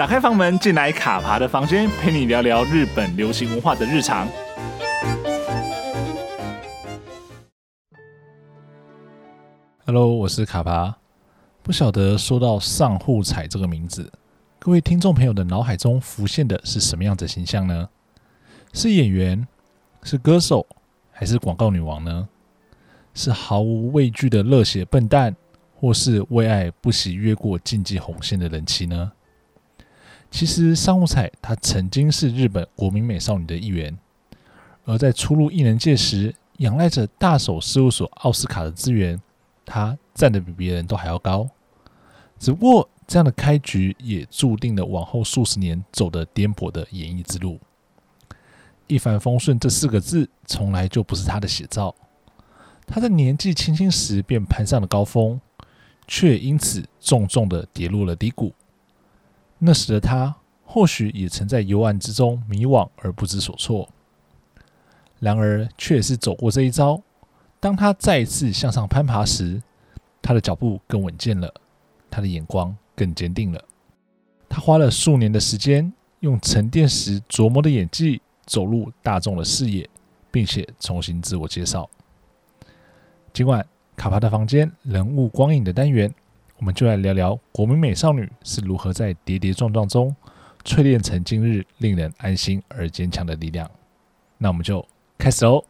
打开房门，进来卡爬的房间，陪你聊聊日本流行文化的日常。Hello，我是卡爬。不晓得说到上户彩这个名字，各位听众朋友的脑海中浮现的是什么样的形象呢？是演员，是歌手，还是广告女王呢？是毫无畏惧的热血笨蛋，或是为爱不惜越过禁忌红线的人妻呢？其实上户彩她曾经是日本国民美少女的一员，而在初入艺人界时，仰赖着大手事务所奥斯卡的资源，她站得比别人都还要高。只不过这样的开局也注定了往后数十年走的颠簸的演艺之路。一帆风顺这四个字从来就不是她的写照。她在年纪轻轻时便攀上了高峰，却因此重重的跌落了低谷。那时的他，或许也曾在幽暗之中迷惘而不知所措。然而，却也是走过这一遭。当他再一次向上攀爬时，他的脚步更稳健了，他的眼光更坚定了。他花了数年的时间，用沉淀时琢磨的演技走入大众的视野，并且重新自我介绍。今晚卡帕的房间人物光影的单元。我们就来聊聊国民美少女是如何在跌跌撞撞中淬炼成今日令人安心而坚强的力量。那我们就开始喽。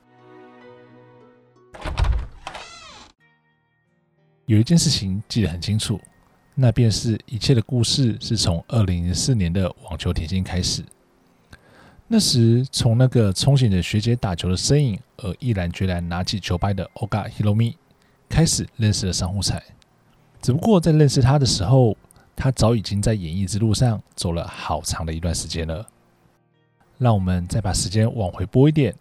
有一件事情记得很清楚，那便是一切的故事是从二零零四年的网球甜心开始。那时，从那个憧憬着学姐打球的身影而毅然决然拿起球拍的 Oga Hiromi 开始认识了上户彩。只不过在认识他的时候，他早已经在演艺之路上走了好长的一段时间了。让我们再把时间往回拨一点，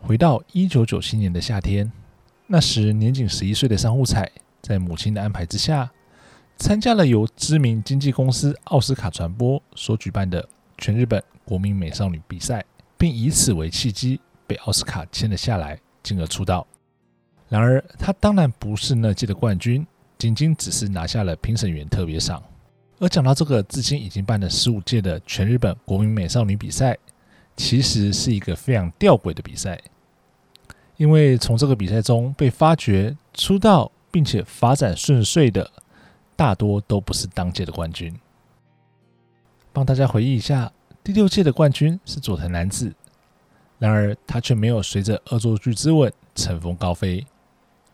回到一九九七年的夏天。那时年仅十一岁的上户彩，在母亲的安排之下，参加了由知名经纪公司奥斯卡传播所举办的全日本国民美少女比赛，并以此为契机被奥斯卡签了下来，进而出道。然而，他当然不是那届的冠军。仅仅只是拿下了评审员特别赏。而讲到这个，至今已经办了十五届的全日本国民美少女比赛，其实是一个非常吊诡的比赛，因为从这个比赛中被发掘、出道并且发展顺遂的，大多都不是当届的冠军。帮大家回忆一下，第六届的冠军是佐藤蓝子，然而他却没有随着恶作剧之吻乘风高飞，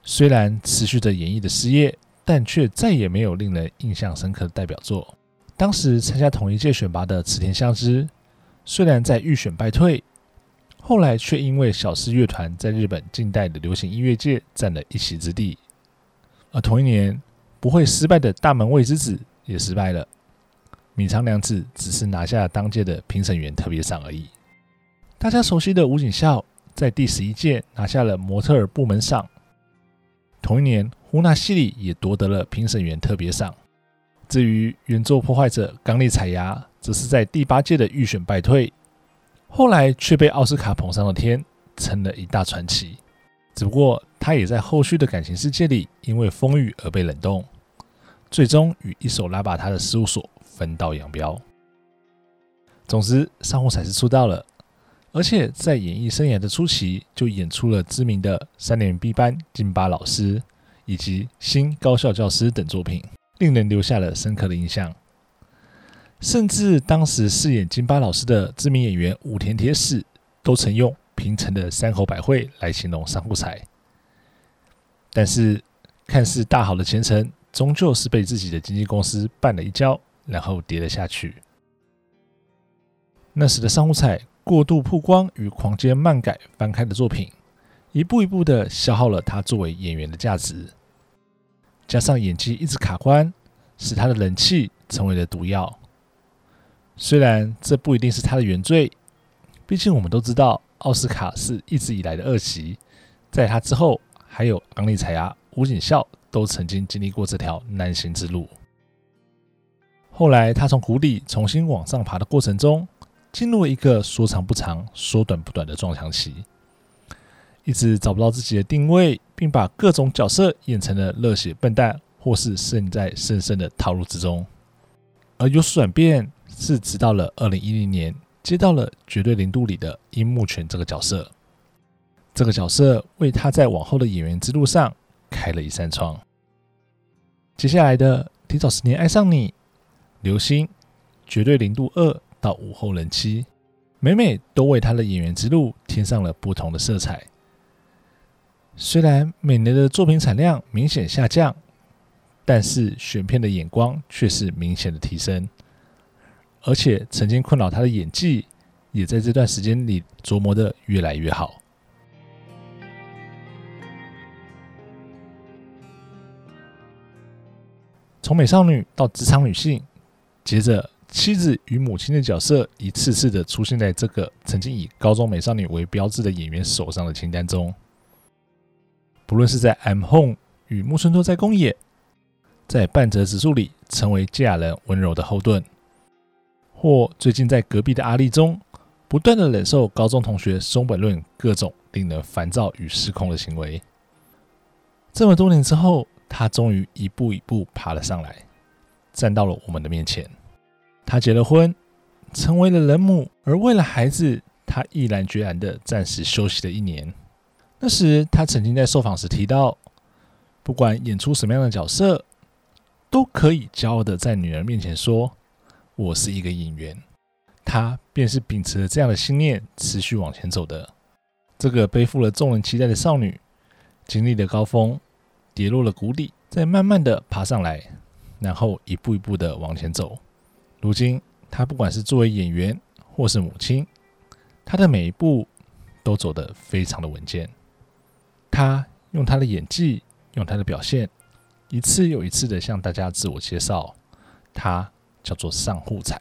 虽然持续着演艺的事业。但却再也没有令人印象深刻的代表作。当时参加同一届选拔的池田相知，虽然在预选败退，后来却因为小室乐团在日本近代的流行音乐界占了一席之地。而同一年，不会失败的大门未知子也失败了，米仓凉子只是拿下当届的评审员特别赏而已。大家熟悉的吴谨孝在第十一届拿下了模特儿部门赏。同一年，乌纳西里也夺得了评审员特别赏。至于原作破坏者冈利彩芽，则是在第八届的预选败退，后来却被奥斯卡捧上了天，成了一大传奇。只不过，他也在后续的感情世界里因为风雨而被冷冻，最终与一手拉拔他的事务所分道扬镳。总之，上户彩是出道了。而且在演艺生涯的初期，就演出了知名的三年 B 班金巴老师以及新高校教师等作品，令人留下了深刻的印象。甚至当时饰演金巴老师的知名演员武田铁矢，都曾用平成的山口百惠来形容上户彩。但是，看似大好的前程，终究是被自己的经纪公司绊了一跤，然后跌了下去。那时的上户彩。过度曝光与狂接漫改翻开的作品，一步一步的消耗了他作为演员的价值。加上演技一直卡关，使他的人气成为了毒药。虽然这不一定是他的原罪，毕竟我们都知道奥斯卡是一直以来的恶习，在他之后，还有昂利彩牙、吴景孝都曾经经历过这条难行之路。后来他从谷底重新往上爬的过程中。进入了一个说长不长、说短不短的撞墙期，一直找不到自己的定位，并把各种角色演成了热血笨蛋，或是陷在深深的套路之中。而有所转变，是直到了二零一零年接到了《绝对零度》里的樱木泉这个角色，这个角色为他在往后的演员之路上开了一扇窗。接下来的《提早十年爱上你》、《流星》、《绝对零度二》到《午后人妻》，每每都为他的演员之路添上了不同的色彩。虽然每年的作品产量明显下降，但是选片的眼光却是明显的提升。而且曾经困扰他的演技，也在这段时间里琢磨得越来越好。从美少女到职场女性，接着妻子与母亲的角色一次次的出现在这个曾经以高中美少女为标志的演员手上的清单中。不论是在《I'm Home》与木村拓哉公演，在半泽直树里成为家人温柔的后盾，或最近在隔壁的阿丽中，不断的忍受高中同学松本润各种令人烦躁与失控的行为。这么多年之后。他终于一步一步爬了上来，站到了我们的面前。他结了婚，成为了人母，而为了孩子，他毅然决然的暂时休息了一年。那时，他曾经在受访时提到，不管演出什么样的角色，都可以骄傲的在女儿面前说：“我是一个演员。”他便是秉持着这样的信念，持续往前走的。这个背负了众人期待的少女，经历了高峰。跌落了谷底，再慢慢的爬上来，然后一步一步的往前走。如今，她不管是作为演员或是母亲，她的每一步都走得非常的稳健。他用他的演技，用他的表现，一次又一次的向大家自我介绍。他叫做上户彩。